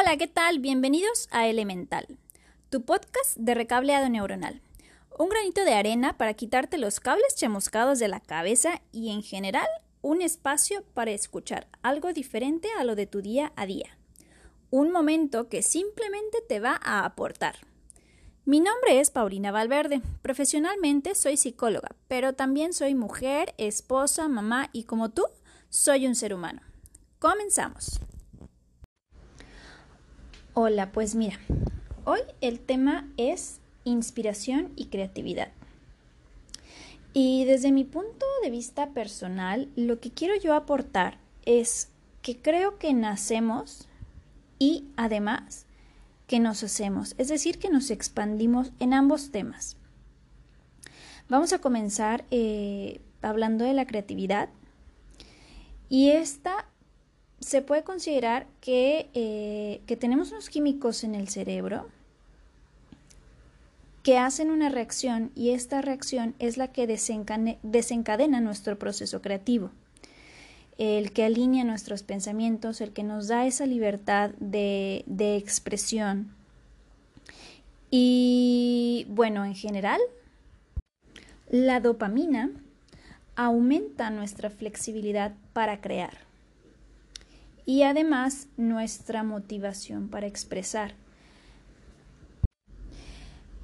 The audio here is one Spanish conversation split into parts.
Hola, ¿qué tal? Bienvenidos a Elemental, tu podcast de recableado neuronal. Un granito de arena para quitarte los cables chamuscados de la cabeza y en general un espacio para escuchar algo diferente a lo de tu día a día. Un momento que simplemente te va a aportar. Mi nombre es Paulina Valverde. Profesionalmente soy psicóloga, pero también soy mujer, esposa, mamá y como tú, soy un ser humano. Comenzamos. Hola, pues mira, hoy el tema es inspiración y creatividad. Y desde mi punto de vista personal, lo que quiero yo aportar es que creo que nacemos y además que nos hacemos, es decir, que nos expandimos en ambos temas. Vamos a comenzar eh, hablando de la creatividad y esta se puede considerar que, eh, que tenemos unos químicos en el cerebro que hacen una reacción y esta reacción es la que desencadena nuestro proceso creativo, el que alinea nuestros pensamientos, el que nos da esa libertad de, de expresión. Y bueno, en general, la dopamina aumenta nuestra flexibilidad para crear y además nuestra motivación para expresar.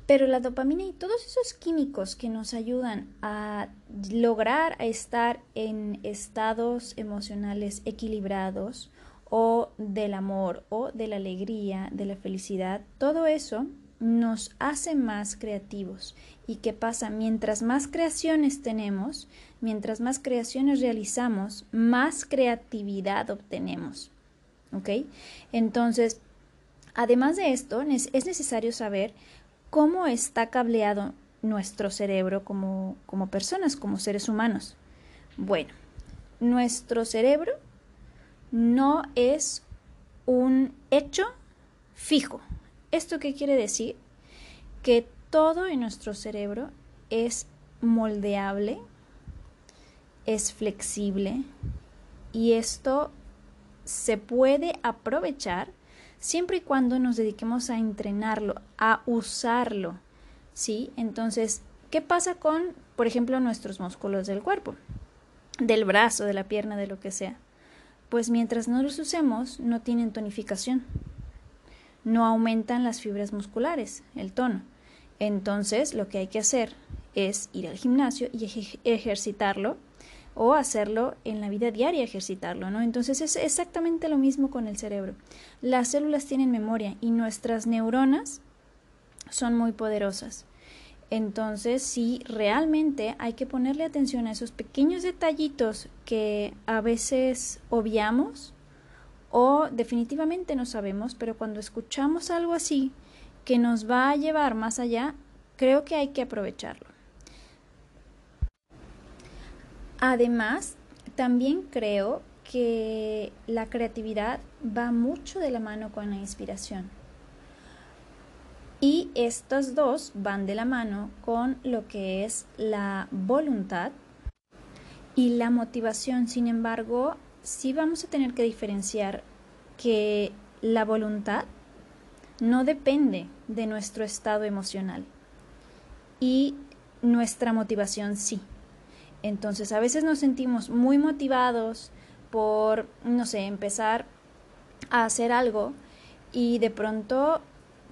Pero la dopamina y todos esos químicos que nos ayudan a lograr estar en estados emocionales equilibrados o del amor o de la alegría, de la felicidad, todo eso nos hace más creativos. ¿Y qué pasa? Mientras más creaciones tenemos, mientras más creaciones realizamos, más creatividad obtenemos. ¿Ok? Entonces, además de esto, es necesario saber cómo está cableado nuestro cerebro como, como personas, como seres humanos. Bueno, nuestro cerebro no es un hecho fijo. ¿Esto qué quiere decir? Que todo en nuestro cerebro es moldeable, es flexible y esto se puede aprovechar siempre y cuando nos dediquemos a entrenarlo, a usarlo. ¿Sí? Entonces, ¿qué pasa con, por ejemplo, nuestros músculos del cuerpo? Del brazo, de la pierna, de lo que sea. Pues mientras no los usemos, no tienen tonificación. No aumentan las fibras musculares, el tono. Entonces, lo que hay que hacer es ir al gimnasio y ejercitarlo o hacerlo en la vida diaria, ejercitarlo, ¿no? Entonces es exactamente lo mismo con el cerebro. Las células tienen memoria y nuestras neuronas son muy poderosas. Entonces, sí, realmente hay que ponerle atención a esos pequeños detallitos que a veces obviamos o definitivamente no sabemos, pero cuando escuchamos algo así que nos va a llevar más allá, creo que hay que aprovecharlo. Además, también creo que la creatividad va mucho de la mano con la inspiración. Y estos dos van de la mano con lo que es la voluntad y la motivación. Sin embargo, sí vamos a tener que diferenciar que la voluntad no depende de nuestro estado emocional y nuestra motivación sí. Entonces a veces nos sentimos muy motivados por, no sé, empezar a hacer algo y de pronto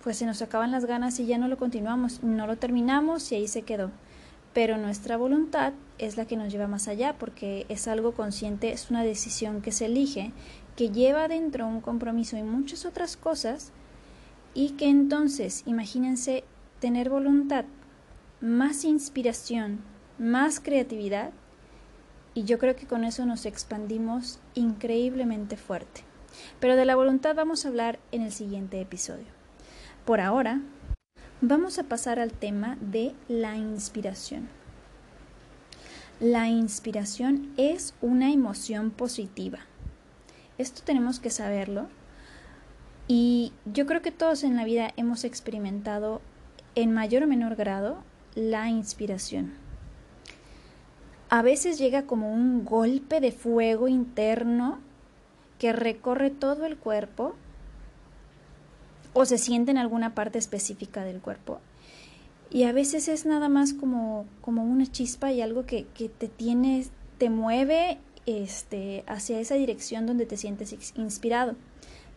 pues se nos acaban las ganas y ya no lo continuamos, no lo terminamos y ahí se quedó. Pero nuestra voluntad es la que nos lleva más allá porque es algo consciente, es una decisión que se elige, que lleva dentro un compromiso y muchas otras cosas y que entonces, imagínense tener voluntad, más inspiración, más creatividad y yo creo que con eso nos expandimos increíblemente fuerte. Pero de la voluntad vamos a hablar en el siguiente episodio. Por ahora, vamos a pasar al tema de la inspiración. La inspiración es una emoción positiva. Esto tenemos que saberlo y yo creo que todos en la vida hemos experimentado en mayor o menor grado la inspiración a veces llega como un golpe de fuego interno que recorre todo el cuerpo o se siente en alguna parte específica del cuerpo. Y a veces es nada más como, como una chispa y algo que, que te tiene, te mueve este, hacia esa dirección donde te sientes inspirado.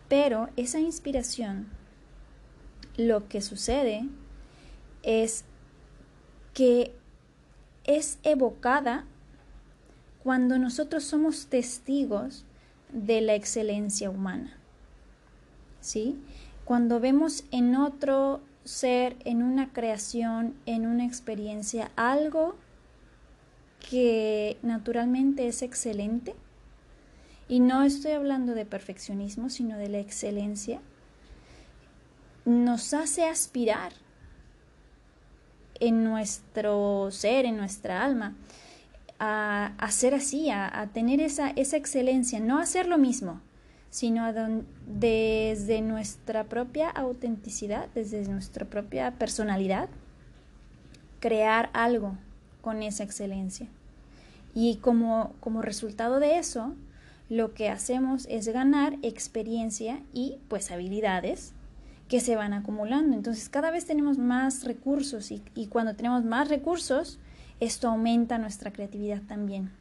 Pero esa inspiración, lo que sucede es que es evocada cuando nosotros somos testigos de la excelencia humana. ¿Sí? Cuando vemos en otro ser, en una creación, en una experiencia, algo que naturalmente es excelente, y no estoy hablando de perfeccionismo, sino de la excelencia, nos hace aspirar en nuestro ser, en nuestra alma, a, a ser así, a, tener esa, esa, excelencia, no hacer lo mismo, sino desde nuestra propia autenticidad, desde nuestra propia personalidad, crear algo con esa excelencia. Y como, como resultado de eso, lo que hacemos es ganar experiencia y pues habilidades que se van acumulando. Entonces cada vez tenemos más recursos y, y cuando tenemos más recursos, esto aumenta nuestra creatividad también.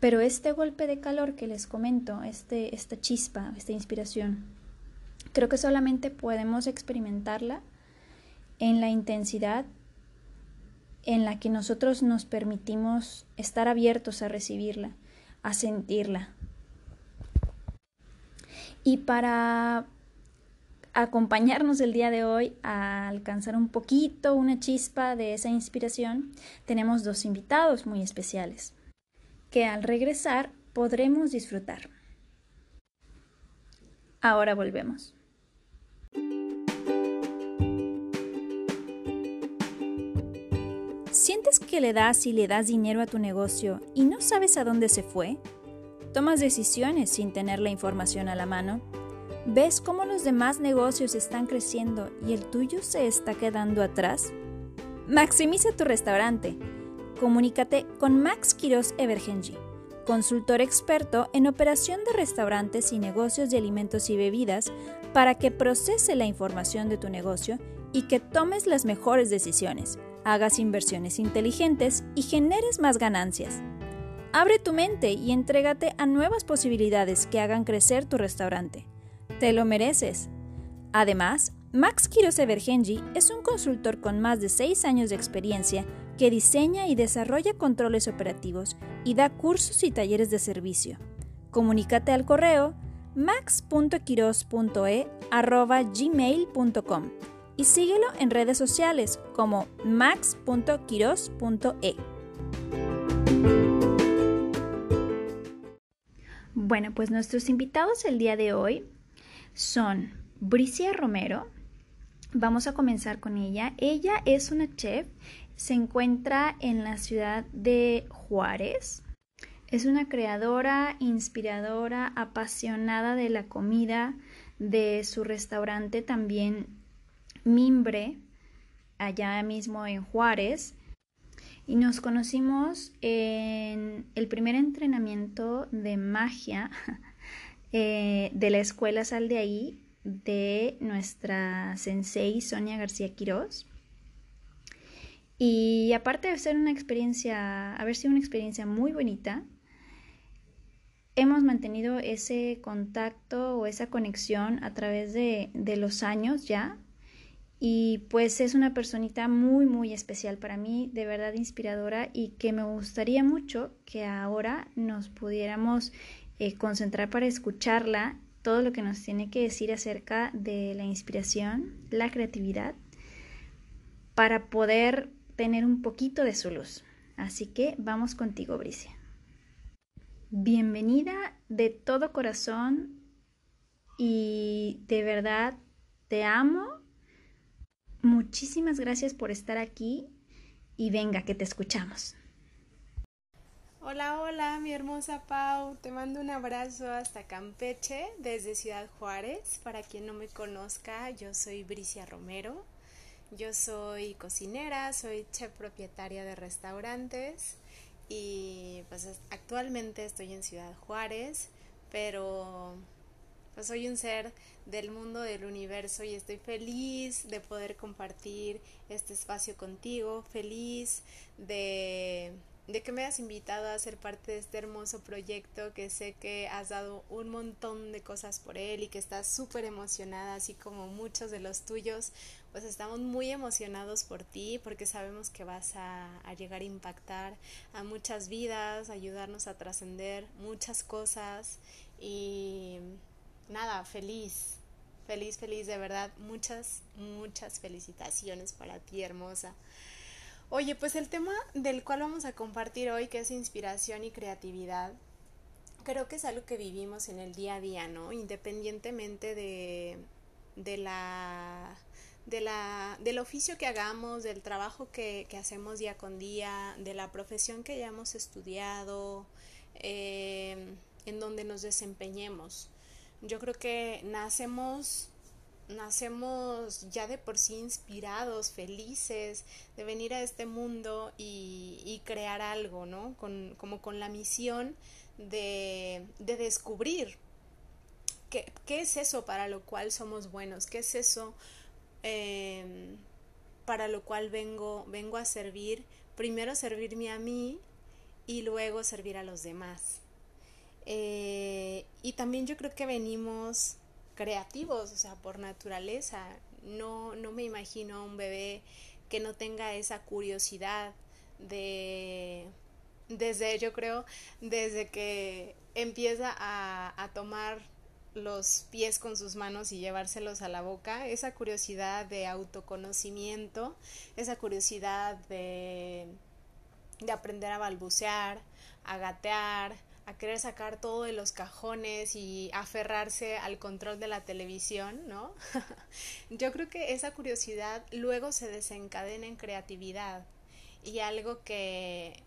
Pero este golpe de calor que les comento, este, esta chispa, esta inspiración, creo que solamente podemos experimentarla en la intensidad en la que nosotros nos permitimos estar abiertos a recibirla, a sentirla. Y para acompañarnos el día de hoy a alcanzar un poquito, una chispa de esa inspiración, tenemos dos invitados muy especiales, que al regresar podremos disfrutar. Ahora volvemos. ¿Sientes que le das y le das dinero a tu negocio y no sabes a dónde se fue? ¿Tomas decisiones sin tener la información a la mano? ¿Ves cómo los demás negocios están creciendo y el tuyo se está quedando atrás? Maximiza tu restaurante. Comunícate con Max Quiroz Evergenji, consultor experto en operación de restaurantes y negocios de alimentos y bebidas, para que procese la información de tu negocio y que tomes las mejores decisiones, hagas inversiones inteligentes y generes más ganancias. Abre tu mente y entrégate a nuevas posibilidades que hagan crecer tu restaurante. Te lo mereces. Además, Max Quiroz Evergenji es un consultor con más de 6 años de experiencia que diseña y desarrolla controles operativos y da cursos y talleres de servicio. Comunícate al correo max.quiroz.e@gmail.com y síguelo en redes sociales como max.quiroz.e. Bueno, pues nuestros invitados el día de hoy son Bricia Romero. Vamos a comenzar con ella. Ella es una chef, se encuentra en la ciudad de Juárez. Es una creadora, inspiradora, apasionada de la comida, de su restaurante también Mimbre, allá mismo en Juárez. Y nos conocimos en el primer entrenamiento de magia Eh, de la escuela Sal de ahí de nuestra sensei Sonia García Quirós. Y aparte de ser una experiencia, haber sido una experiencia muy bonita, hemos mantenido ese contacto o esa conexión a través de, de los años ya. Y pues es una personita muy, muy especial para mí, de verdad inspiradora y que me gustaría mucho que ahora nos pudiéramos eh, concentrar para escucharla todo lo que nos tiene que decir acerca de la inspiración, la creatividad, para poder tener un poquito de su luz. Así que vamos contigo, Bricia. Bienvenida de todo corazón y de verdad te amo. Muchísimas gracias por estar aquí y venga que te escuchamos. Hola, hola, mi hermosa Pau. Te mando un abrazo hasta Campeche, desde Ciudad Juárez. Para quien no me conozca, yo soy Bricia Romero. Yo soy cocinera, soy chef propietaria de restaurantes y pues actualmente estoy en Ciudad Juárez, pero pues soy un ser del mundo del universo y estoy feliz de poder compartir este espacio contigo, feliz de de que me has invitado a ser parte de este hermoso proyecto que sé que has dado un montón de cosas por él y que estás súper emocionada, así como muchos de los tuyos, pues estamos muy emocionados por ti porque sabemos que vas a, llegar a impactar a muchas vidas, ayudarnos a trascender muchas cosas y nada, feliz, feliz, feliz, de verdad, muchas, muchas felicitaciones para ti, hermosa. Oye, pues el tema del cual vamos a compartir hoy, que es inspiración y creatividad, creo que es algo que vivimos en el día a día, ¿no? Independientemente de, de la de la, del oficio que hagamos, del trabajo que, que hacemos día con día, de la profesión que hayamos estudiado, eh, en donde nos desempeñemos. Yo creo que nacemos nacemos ya de por sí inspirados, felices de venir a este mundo y, crear algo, ¿no? Con, como con la misión de, de descubrir qué, qué, es eso para lo cual somos buenos, qué es eso em, para lo cual vengo, vengo a servir, primero servirme a mí y luego servir a los demás. Eh, y también yo creo que venimos creativos, o sea, por naturaleza. No, no me imagino a un bebé que no tenga esa curiosidad de, desde, yo creo, desde que empieza a, a tomar los pies con sus manos y llevárselos a la boca, esa curiosidad de autoconocimiento, esa curiosidad de, de aprender a balbucear, a gatear, a querer sacar todo de los cajones y aferrarse al control de la televisión, ¿no? yo creo que esa curiosidad luego se desencadena en creatividad y algo que,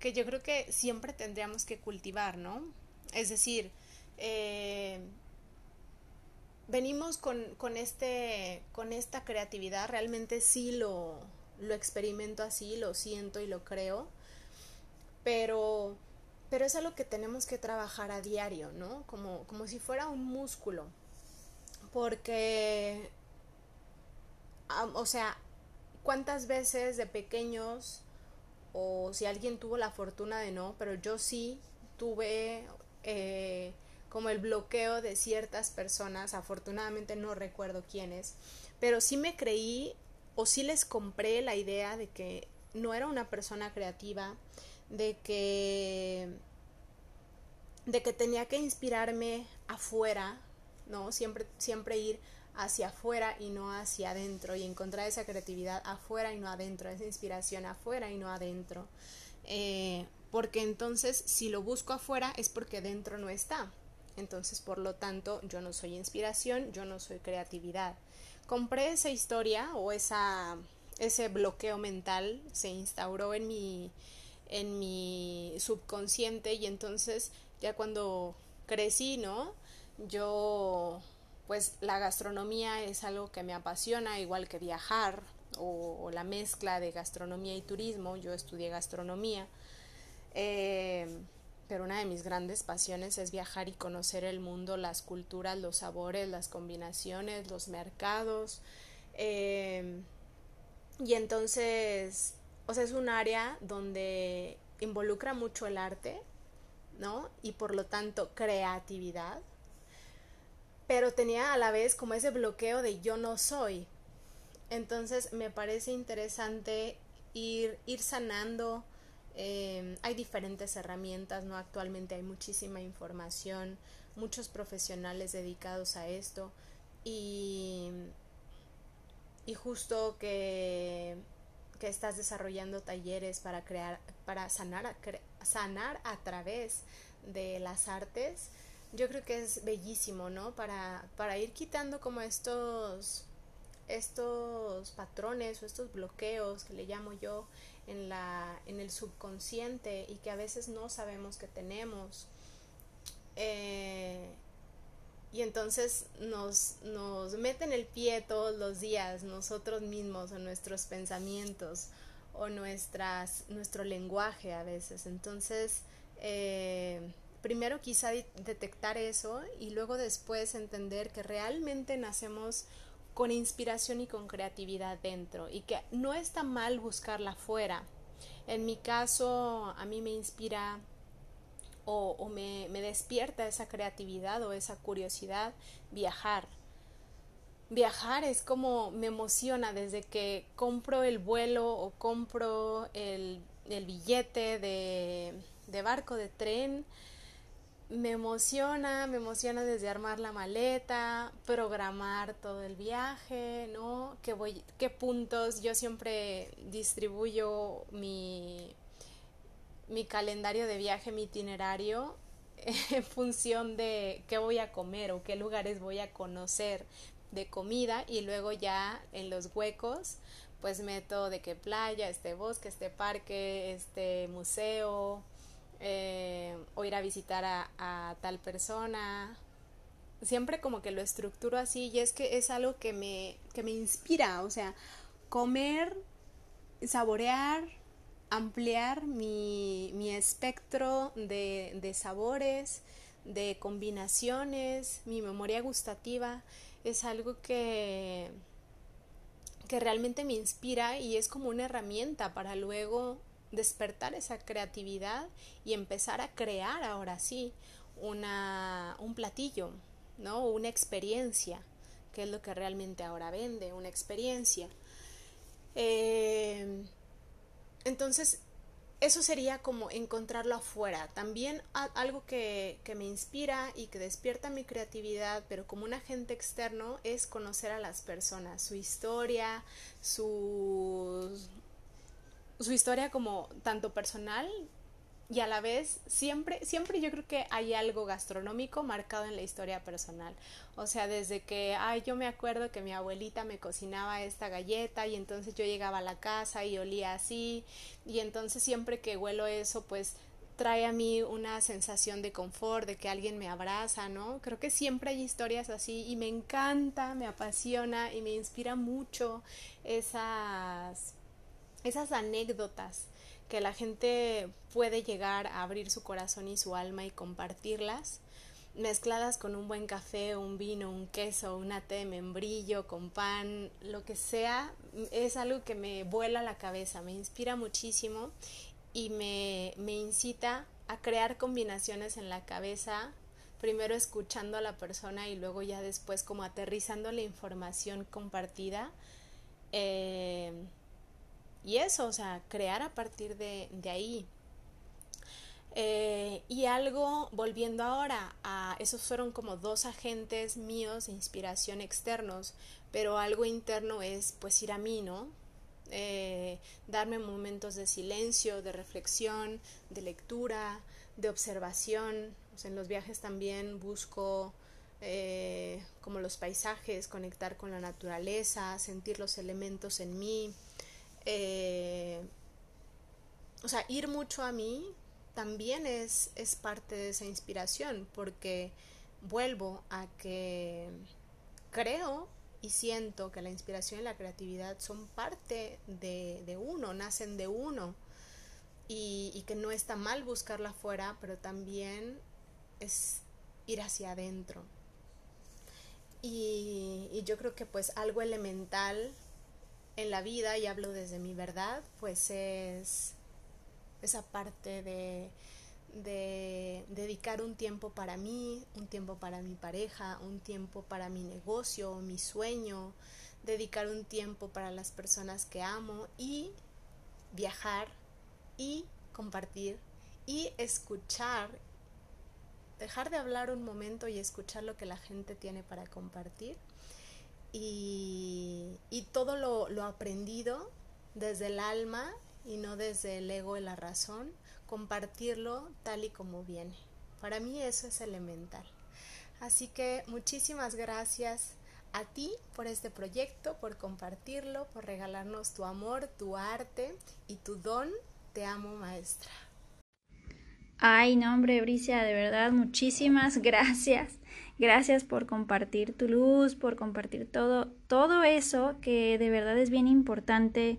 que yo creo que siempre tendríamos que cultivar, ¿no? Es decir, eh, venimos con, con, este, con esta creatividad, realmente sí lo, lo experimento así, lo siento y lo creo, pero pero es algo que tenemos que trabajar a diario, ¿no? Como, como si fuera un músculo. Porque, o sea, ¿cuántas veces de pequeños, o si alguien tuvo la fortuna de no, pero yo sí tuve eh, como el bloqueo de ciertas personas, afortunadamente no recuerdo quiénes, pero sí me creí o sí les compré la idea de que no era una persona creativa, de que de que tenía que inspirarme afuera, ¿no? Siempre siempre ir hacia afuera y no hacia adentro y encontrar esa creatividad afuera y no adentro, esa inspiración afuera y no adentro. Eh, porque entonces si lo busco afuera es porque dentro no está. Entonces, por lo tanto, yo no soy inspiración, yo no soy creatividad. Compré esa historia o esa, ese bloqueo mental se instauró en mi, en mi subconsciente y entonces ya cuando crecí, ¿no? Yo, pues la gastronomía es algo que me apasiona, igual que viajar o, la mezcla de gastronomía y turismo. Yo estudié gastronomía. Eh, pero una de mis grandes pasiones es viajar y conocer el mundo, las culturas, los sabores, las combinaciones, los mercados. Eh, y entonces o sea, es un área donde involucra mucho el arte, ¿no? Y por lo tanto creatividad, pero tenía a la vez como ese bloqueo de yo no soy. Entonces me parece interesante ir, ir sanando. Eh, hay diferentes herramientas, ¿no? Actualmente hay muchísima información, muchos profesionales dedicados a esto y, y justo que que estás desarrollando talleres para crear, para sanar a, sanar a través de las artes, yo creo que es bellísimo, ¿no? Para, para ir quitando como estos, estos patrones o estos bloqueos que le llamo yo en, la, en el subconsciente y que a veces no sabemos que tenemos. Eh, y entonces nos, nos meten el pie todos los días nosotros mismos o nuestros pensamientos o nuestras, nuestro lenguaje a veces. Entonces, eh, primero quizá detectar eso y luego después entender que realmente nacemos con inspiración y con creatividad dentro y que no está mal buscarla fuera. En mi caso, a mí me inspira o, me, despierta esa creatividad o esa curiosidad viajar. Viajar es como me emociona desde que compro el vuelo o compro el, billete de, barco, de tren, me emociona, me emociona desde armar la maleta, programar todo el viaje, ¿no? ¿Qué, voy, qué puntos? Yo siempre distribuyo mi, mi calendario de viaje, mi itinerario, en función de qué voy a comer o qué lugares voy a conocer de comida y luego ya en los huecos pues meto de qué playa, este bosque, este parque, este museo, eh, o ir a visitar a, tal persona. Siempre como que lo estructuro así y es que es algo que me, que me inspira, o sea, comer, saborear, ampliar mi, mi espectro de, de sabores, de combinaciones, mi memoria gustativa, es algo que, que realmente me inspira y es como una herramienta para luego despertar esa creatividad y empezar a crear ahora sí una, un platillo, ¿no? Una experiencia, que es lo que realmente ahora vende, una experiencia. Eh, entonces, eso sería como encontrarlo afuera. También algo que, que, me inspira y que despierta mi creatividad, pero como un agente externo, es conocer a las personas, su historia, sus su historia como tanto personal y a la vez siempre, siempre yo creo que hay algo gastronómico marcado en la historia personal. O sea, desde que, ay, yo me acuerdo que mi abuelita me cocinaba esta galleta y entonces yo llegaba a la casa y olía así y entonces siempre que huelo eso, pues trae a mí una sensación de confort, de que alguien me abraza, ¿no? Creo que siempre hay historias así y me encanta, me apasiona y me inspira mucho esas esas anécdotas que la gente puede llegar a abrir su corazón y su alma y compartirlas, mezcladas con un buen café, un vino, un queso, una té de membrillo, con pan, lo que sea, es algo que me vuela la cabeza, me inspira muchísimo y me, me incita a crear combinaciones en la cabeza, primero escuchando a la persona y luego ya después como aterrizando la información compartida. Eh, y eso, o sea, crear a partir de, ahí. Eh, y algo, volviendo ahora a, esos fueron como dos agentes míos de inspiración externos, pero algo interno es pues ir a mí, ¿no? Eh, darme momentos de silencio, de reflexión, de lectura, de observación. en los viajes también busco eh, como los paisajes, conectar con la naturaleza, sentir los elementos en mí. Eh, o sea, ir mucho a mí también es, es parte de esa inspiración, porque vuelvo a que creo y siento que la inspiración y la creatividad son parte de, uno, nacen de uno, y, que no está mal buscarla afuera, pero también es ir hacia adentro. Y yo creo que pues algo elemental en la vida, y hablo desde mi verdad, pues es esa parte de, de dedicar un tiempo para mí, un tiempo para mi pareja, un tiempo para mi negocio, mi sueño, dedicar un tiempo para las personas que amo y viajar y compartir y escuchar, dejar de hablar un momento y escuchar lo que la gente tiene para compartir y, todo lo, lo, aprendido desde el alma y no desde el ego y la razón, compartirlo tal y como viene. Para mí eso es elemental. Así que muchísimas gracias a ti por este proyecto, por compartirlo, por regalarnos tu amor, tu arte y tu don. Te amo, maestra. Ay, no, hombre, Bricia, de verdad, muchísimas gracias. Gracias por compartir tu luz, por compartir todo, todo eso que de verdad es bien importante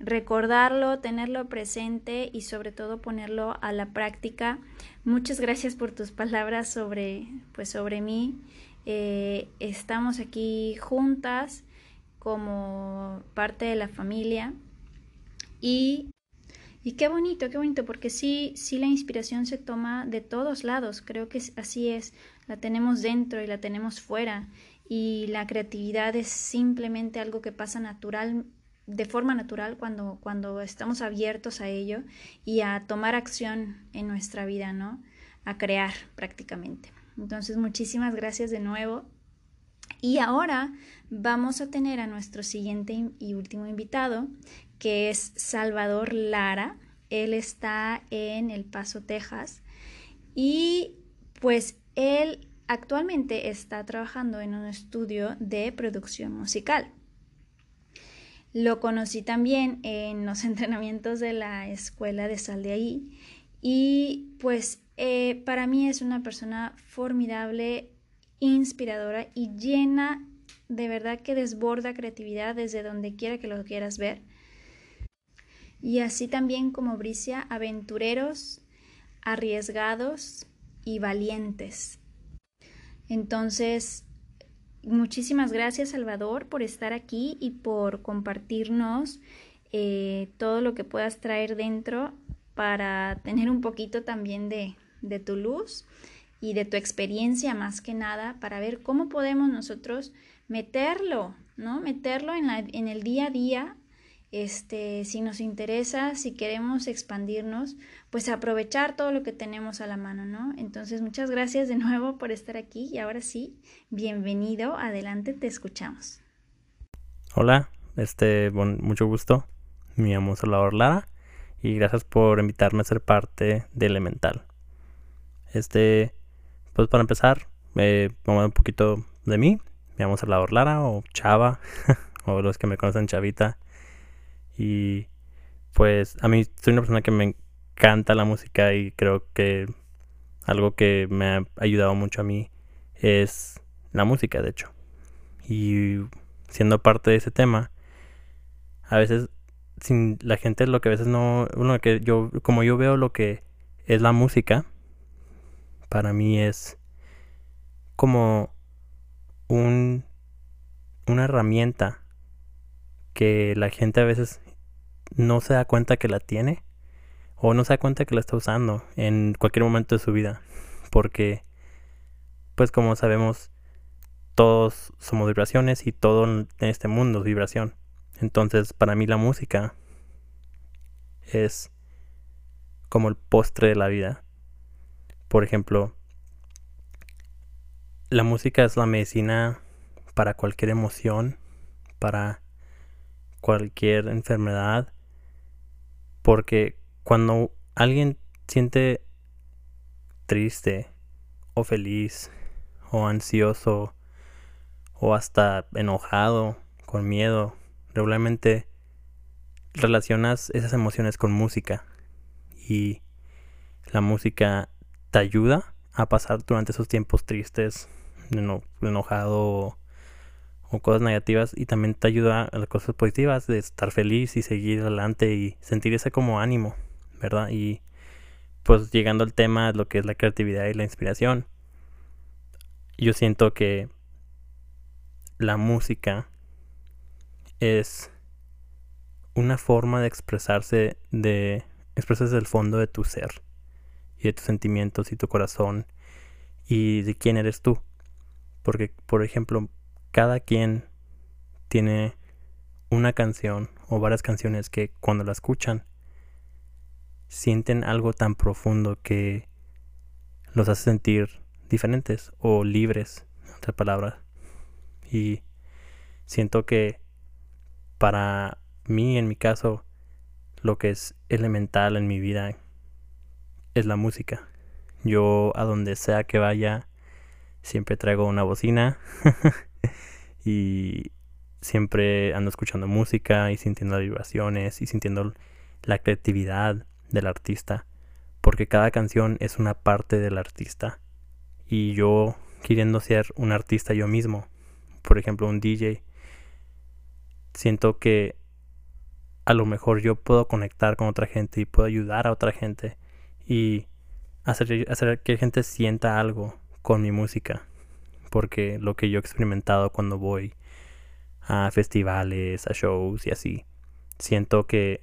recordarlo, tenerlo presente y sobre todo ponerlo a la práctica. Muchas gracias por tus palabras sobre, pues, sobre mí. Eh, estamos aquí juntas como parte de la familia y, y qué bonito, qué bonito, porque sí, sí la inspiración se toma de todos lados, creo que así es, la tenemos dentro y la tenemos fuera y la creatividad es simplemente algo que pasa natural de forma natural cuando, cuando estamos abiertos a ello y a tomar acción en nuestra vida, ¿no? A crear prácticamente. Entonces, muchísimas gracias de nuevo. Y ahora vamos a tener a nuestro siguiente y último invitado, que es Salvador Lara. Él está en El Paso, Texas. Y pues él actualmente está trabajando en un estudio de producción musical. Lo conocí también en los entrenamientos de la escuela de Sal de ahí y pues eh, para mí es una persona formidable, inspiradora y llena de verdad que desborda creatividad desde donde quiera que lo quieras ver. Y así también como Bricia, aventureros, arriesgados y valientes. Entonces, Muchísimas gracias Salvador por estar aquí y por compartirnos eh, todo lo que puedas traer dentro para tener un poquito también de, de tu luz y de tu experiencia más que nada para ver cómo podemos nosotros meterlo, ¿no? Meterlo en, la, en el día a día este, si nos interesa, si queremos expandirnos, pues aprovechar todo lo que tenemos a la mano, ¿no? Entonces, muchas gracias de nuevo por estar aquí y ahora sí, bienvenido, adelante, te escuchamos. Hola, este, bon, mucho gusto, me llamo Salvador Lara y gracias por invitarme a ser parte de Elemental. Este, pues para empezar, eh, vamos a un poquito de mí, me llamo Salvador Lara o Chava, o los que me conocen Chavita. Y pues a mí soy una persona que me encanta la música y creo que algo que me ha ayudado mucho a mí es la música, de hecho. Y siendo parte de ese tema, a veces sin la gente lo que a veces no uno que yo como yo veo lo que es la música para mí es como un una herramienta que la gente a veces no se da cuenta que la tiene o no se da cuenta que la está usando en cualquier momento de su vida. Porque, pues como sabemos, todos somos vibraciones y todo en este mundo es vibración. Entonces, para mí la música es como el postre de la vida. Por ejemplo, la música es la medicina para cualquier emoción, para cualquier enfermedad, porque cuando alguien siente triste o feliz o ansioso o hasta enojado, con miedo, regularmente relacionas esas emociones con música y la música te ayuda a pasar durante esos tiempos tristes, enojado o cosas negativas y también te ayuda a las cosas positivas de estar feliz y seguir adelante y sentir ese como ánimo, ¿verdad? Y pues llegando al tema de lo que es la creatividad y la inspiración, yo siento que la música es una forma de expresarse de expresarse del fondo de tu ser y de tus sentimientos y tu corazón y de quién eres tú. Porque, por ejemplo, cada quien tiene una canción o varias canciones que cuando la escuchan sienten algo tan profundo que los hace sentir diferentes o libres, en otras palabras. Y siento que para mí, en mi caso, lo que es elemental en mi vida es la música. Yo a donde sea que vaya, siempre traigo una bocina y siempre ando escuchando música y sintiendo las vibraciones y sintiendo la creatividad del artista, porque cada canción es una parte del artista y yo queriendo ser un artista yo mismo, por ejemplo un DJ, siento que a lo mejor yo puedo conectar con otra gente y puedo ayudar a otra gente y hacer, hacer que gente sienta algo con mi música. Porque lo que yo he experimentado cuando voy a festivales, a shows y así, siento que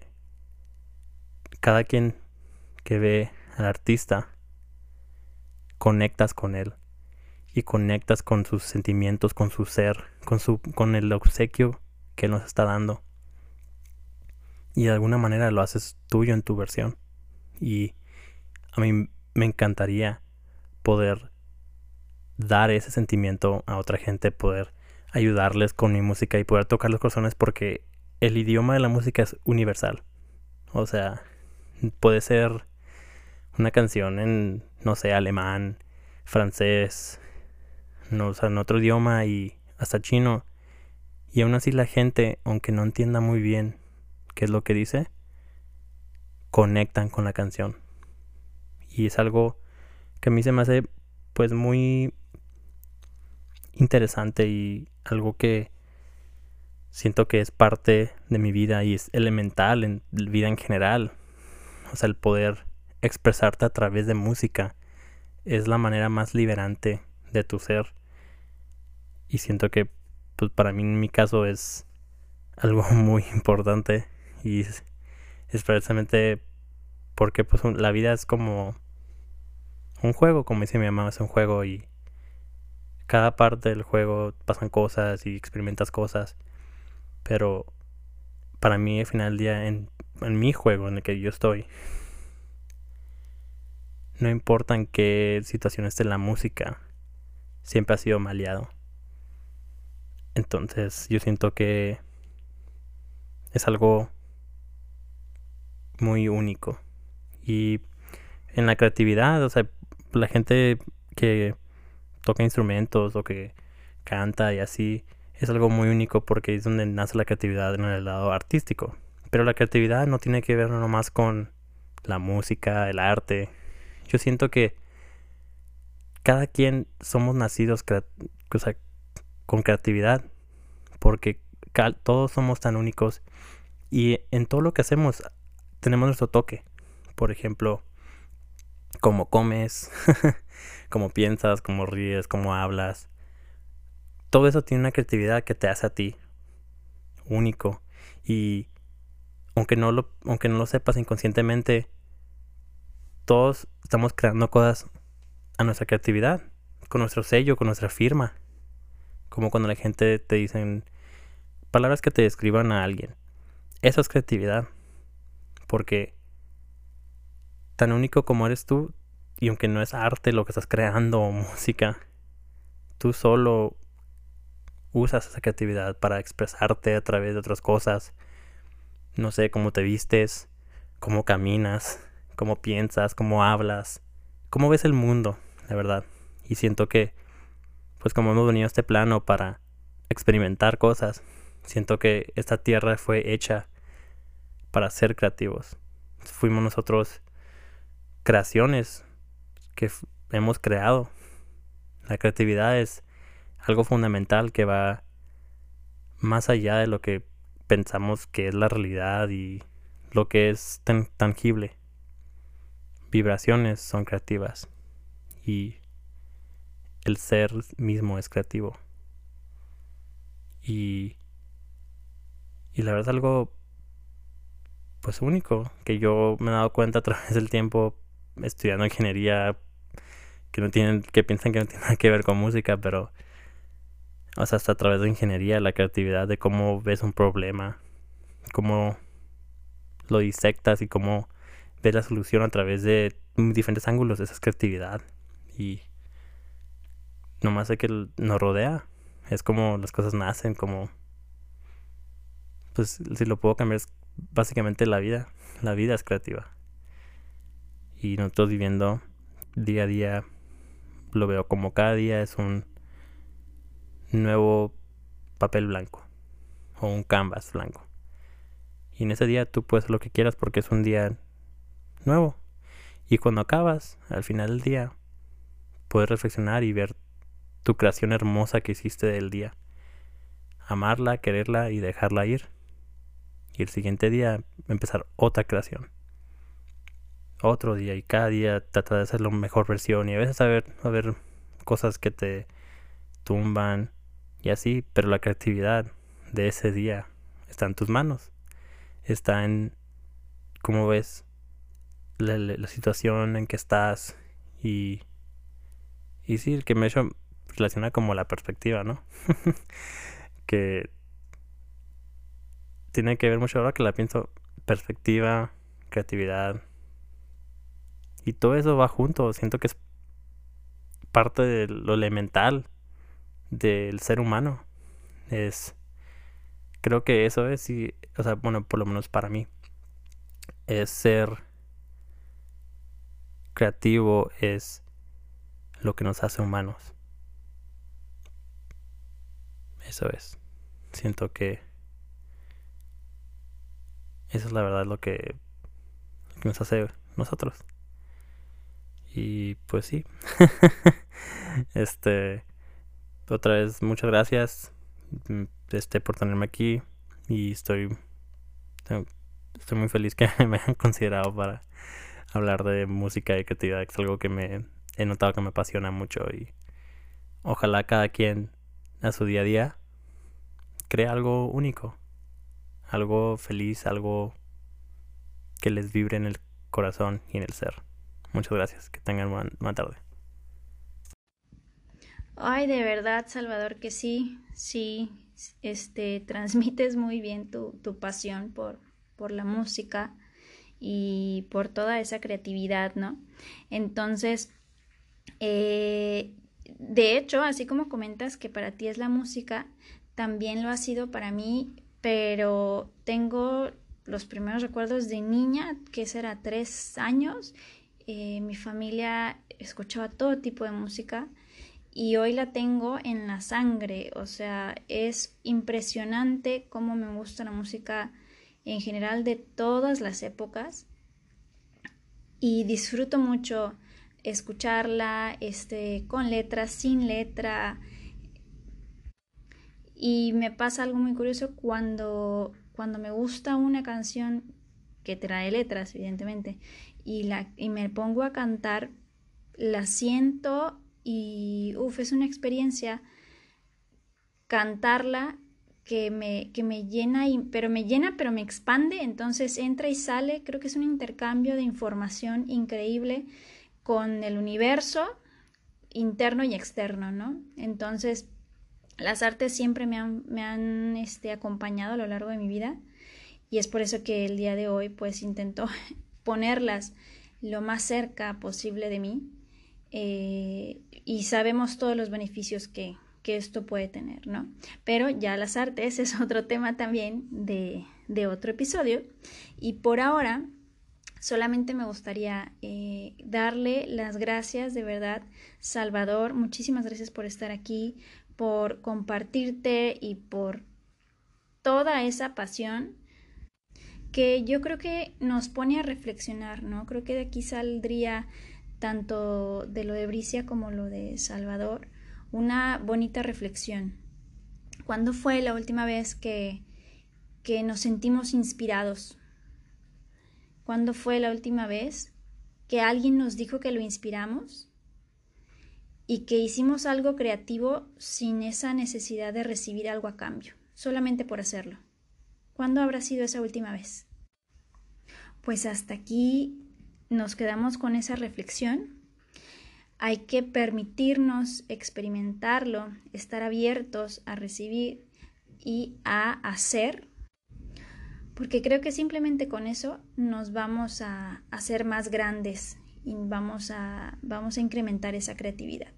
cada quien que ve al artista conectas con él y conectas con sus sentimientos, con su ser, con su con el obsequio que nos está dando. Y de alguna manera lo haces tuyo en tu versión. Y a mí me encantaría poder dar ese sentimiento a otra gente, poder ayudarles con mi música y poder tocar los corazones porque el idioma de la música es universal. O sea, puede ser una canción en, no sé, alemán, francés, no, o sea, en otro idioma y hasta chino. Y aún así la gente, aunque no entienda muy bien qué es lo que dice, conectan con la canción. Y es algo que a mí se me hace pues muy interesante y algo que siento que es parte de mi vida y es elemental en la vida en general. O sea, el poder expresarte a través de música es la manera más liberante de tu ser. Y siento que pues para mí en mi caso es algo muy importante y es, precisamente porque pues la vida es como un juego, como dice mi mamá, es un juego y cada parte del juego pasan cosas y experimentas cosas. Pero para mí al final del día en, en mi juego en el que yo estoy, no importa en qué situación esté la música, siempre ha sido maleado. Entonces yo siento que es algo muy único. Y en la creatividad, o sea, la gente que toca instrumentos o que canta y así, es algo muy único porque es donde nace la creatividad en el lado artístico. Pero la creatividad no tiene que ver nomás con la música, el arte. Yo siento que cada quien somos nacidos con creatividad porque todos somos tan únicos y en todo lo que hacemos tenemos nuestro toque. Por ejemplo, cómo comes, cómo piensas, cómo ríes, cómo hablas. Todo eso tiene una creatividad que te hace a ti único y aunque no lo aunque no lo sepas inconscientemente todos estamos creando cosas a nuestra creatividad, con nuestro sello, con nuestra firma. Como cuando la gente te dicen palabras que te describan a alguien. Eso es creatividad. Porque tan único como eres tú, y aunque no es arte lo que estás creando o música, tú solo usas esa creatividad para expresarte a través de otras cosas. No sé, cómo te vistes, cómo caminas, cómo piensas, cómo hablas, cómo ves el mundo, la verdad. Y siento que, pues como hemos venido a este plano para experimentar cosas, siento que esta tierra fue hecha para ser creativos. Fuimos nosotros creaciones que hemos creado. La creatividad es algo fundamental que va más allá de lo que pensamos que es la realidad y lo que es tan tangible. Vibraciones son creativas y el ser mismo es creativo. Y, y la verdad es algo pues único que yo me he dado cuenta a través del tiempo estudiando ingeniería que no tienen, que piensan que no tiene nada que ver con música, pero o sea, hasta a través de ingeniería, la creatividad de cómo ves un problema, cómo lo disectas y cómo ves la solución a través de diferentes ángulos, esa es creatividad. Y nomás sé que nos rodea, es como las cosas nacen, como pues si lo puedo cambiar es básicamente la vida, la vida es creativa y nosotros viviendo día a día lo veo como cada día es un nuevo papel blanco o un canvas blanco. Y en ese día tú puedes hacer lo que quieras porque es un día nuevo. Y cuando acabas, al final del día, puedes reflexionar y ver tu creación hermosa que hiciste del día. Amarla, quererla y dejarla ir. y el siguiente día empezar otra creación. Otro día y cada día tratar de hacer la mejor versión y a veces a ver, a ver cosas que te tumban y así, pero la creatividad de ese día está en tus manos. Está en cómo ves la, situación en que estás y y sí, que me hecho relaciona como la perspectiva, ¿no? que tiene que ver mucho ahora que la pienso perspectiva, creatividad y todo eso va junto, siento que es parte de lo elemental del ser humano. Es creo que eso es y o sea, bueno, por lo menos para mí es ser creativo es lo que nos hace humanos. Eso es. Siento que eso es la verdad lo que, lo que nos hace nosotros. Y pues sí. este otra vez muchas gracias mm, este por tenerme aquí y estoy estoy muy feliz que me hayan considerado para hablar de música y creatividad, es algo que me he notado que me apasiona mucho y ojalá cada quien a su día a día crea algo único, algo feliz, algo que les vibre en el corazón y en el ser. Muchas gracias, que tengan buena, tarde. Ay, de verdad, Salvador, que sí, sí, este, transmites muy bien tu, tu pasión por, por la música y por toda esa creatividad, ¿no? Entonces, eh, de hecho, así como comentas que para ti es la música, también lo ha sido para mí, pero tengo los primeros recuerdos de niña, que será tres años. Eh, mi familia escuchaba todo tipo de música y hoy la tengo en la sangre. O sea, es impresionante cómo me gusta la música en general de todas las épocas y disfruto mucho escucharla este, con letra, sin letra. Y me pasa algo muy curioso cuando, cuando me gusta una canción que trae letras, evidentemente, y, la, y me pongo a cantar, la siento y uff, es una experiencia cantarla que me, que me llena, y, pero me llena, pero me expande, entonces entra y sale, creo que es un intercambio de información increíble con el universo interno y externo, ¿no? Entonces, las artes siempre me han, me han este, acompañado a lo largo de mi vida y es por eso que el día de hoy pues intento ponerlas lo más cerca posible de mí eh, y sabemos todos los beneficios que, que, esto puede tener, ¿no? Pero ya las artes es otro tema también de, de otro episodio y por ahora Solamente me gustaría eh, darle las gracias de verdad, Salvador. Muchísimas gracias por estar aquí, por compartirte y por toda esa pasión que yo creo que nos pone a reflexionar, ¿no? Creo que de aquí saldría tanto de lo de Bricia como lo de Salvador una bonita reflexión. ¿Cuándo fue la última vez que, que nos sentimos inspirados ¿Cuándo fue la última vez que alguien nos dijo que lo inspiramos y que hicimos algo creativo sin esa necesidad de recibir algo a cambio, solamente por hacerlo? ¿Cuándo habrá sido esa última vez? Pues hasta aquí nos quedamos con esa reflexión. Hay que permitirnos experimentarlo, estar abiertos a recibir y a hacer porque creo que simplemente con eso nos vamos a hacer más grandes y vamos a, vamos a incrementar esa creatividad.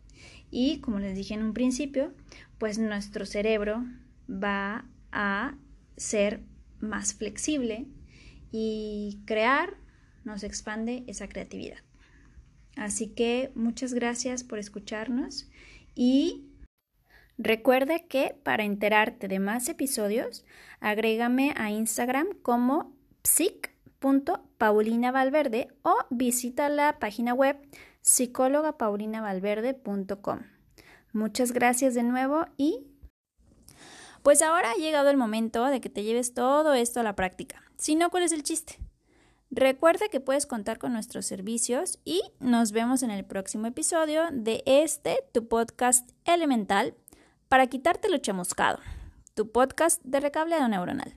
Y como les dije en un principio, pues nuestro cerebro va a ser más flexible y crear nos expande esa creatividad. Así que muchas gracias por escucharnos y Recuerde que para enterarte de más episodios, agrégame a Instagram como psic.paulinavalverde o visita la página web psicólogapaulinavalverde.com. Muchas gracias de nuevo y Pues ahora ha llegado el momento de que te lleves todo esto a la práctica. Si no, ¿cuál es el chiste? Recuerda que puedes contar con nuestros servicios y nos vemos en el próximo episodio de este, tu podcast elemental, para quitarte lo chamuscado, tu podcast de recableado neuronal.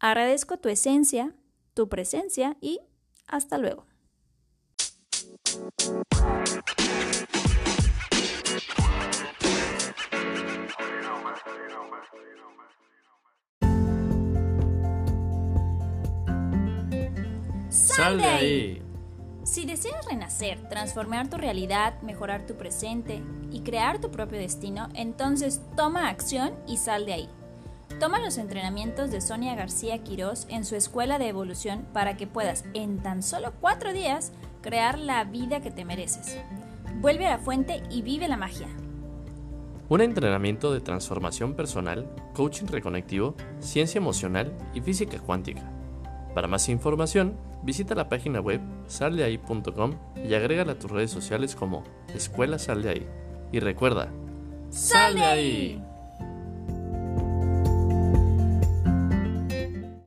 Agradezco tu esencia, tu presencia y hasta luego. ¡Sal de ahí! Si deseas renacer, transformar tu realidad, mejorar tu presente y crear tu propio destino, entonces toma acción y sal de ahí. Toma los entrenamientos de Sonia García Quirós en su escuela de evolución para que puedas, en tan solo cuatro días, crear la vida que te mereces. Vuelve a la fuente y vive la magia. Un entrenamiento de transformación personal, coaching reconectivo, ciencia emocional y física cuántica. Para más información, visita la página web saldeahí.com y agrégala a tus redes sociales como Escuela Sal de Ahí. Y recuerda, ¡Sal ahí!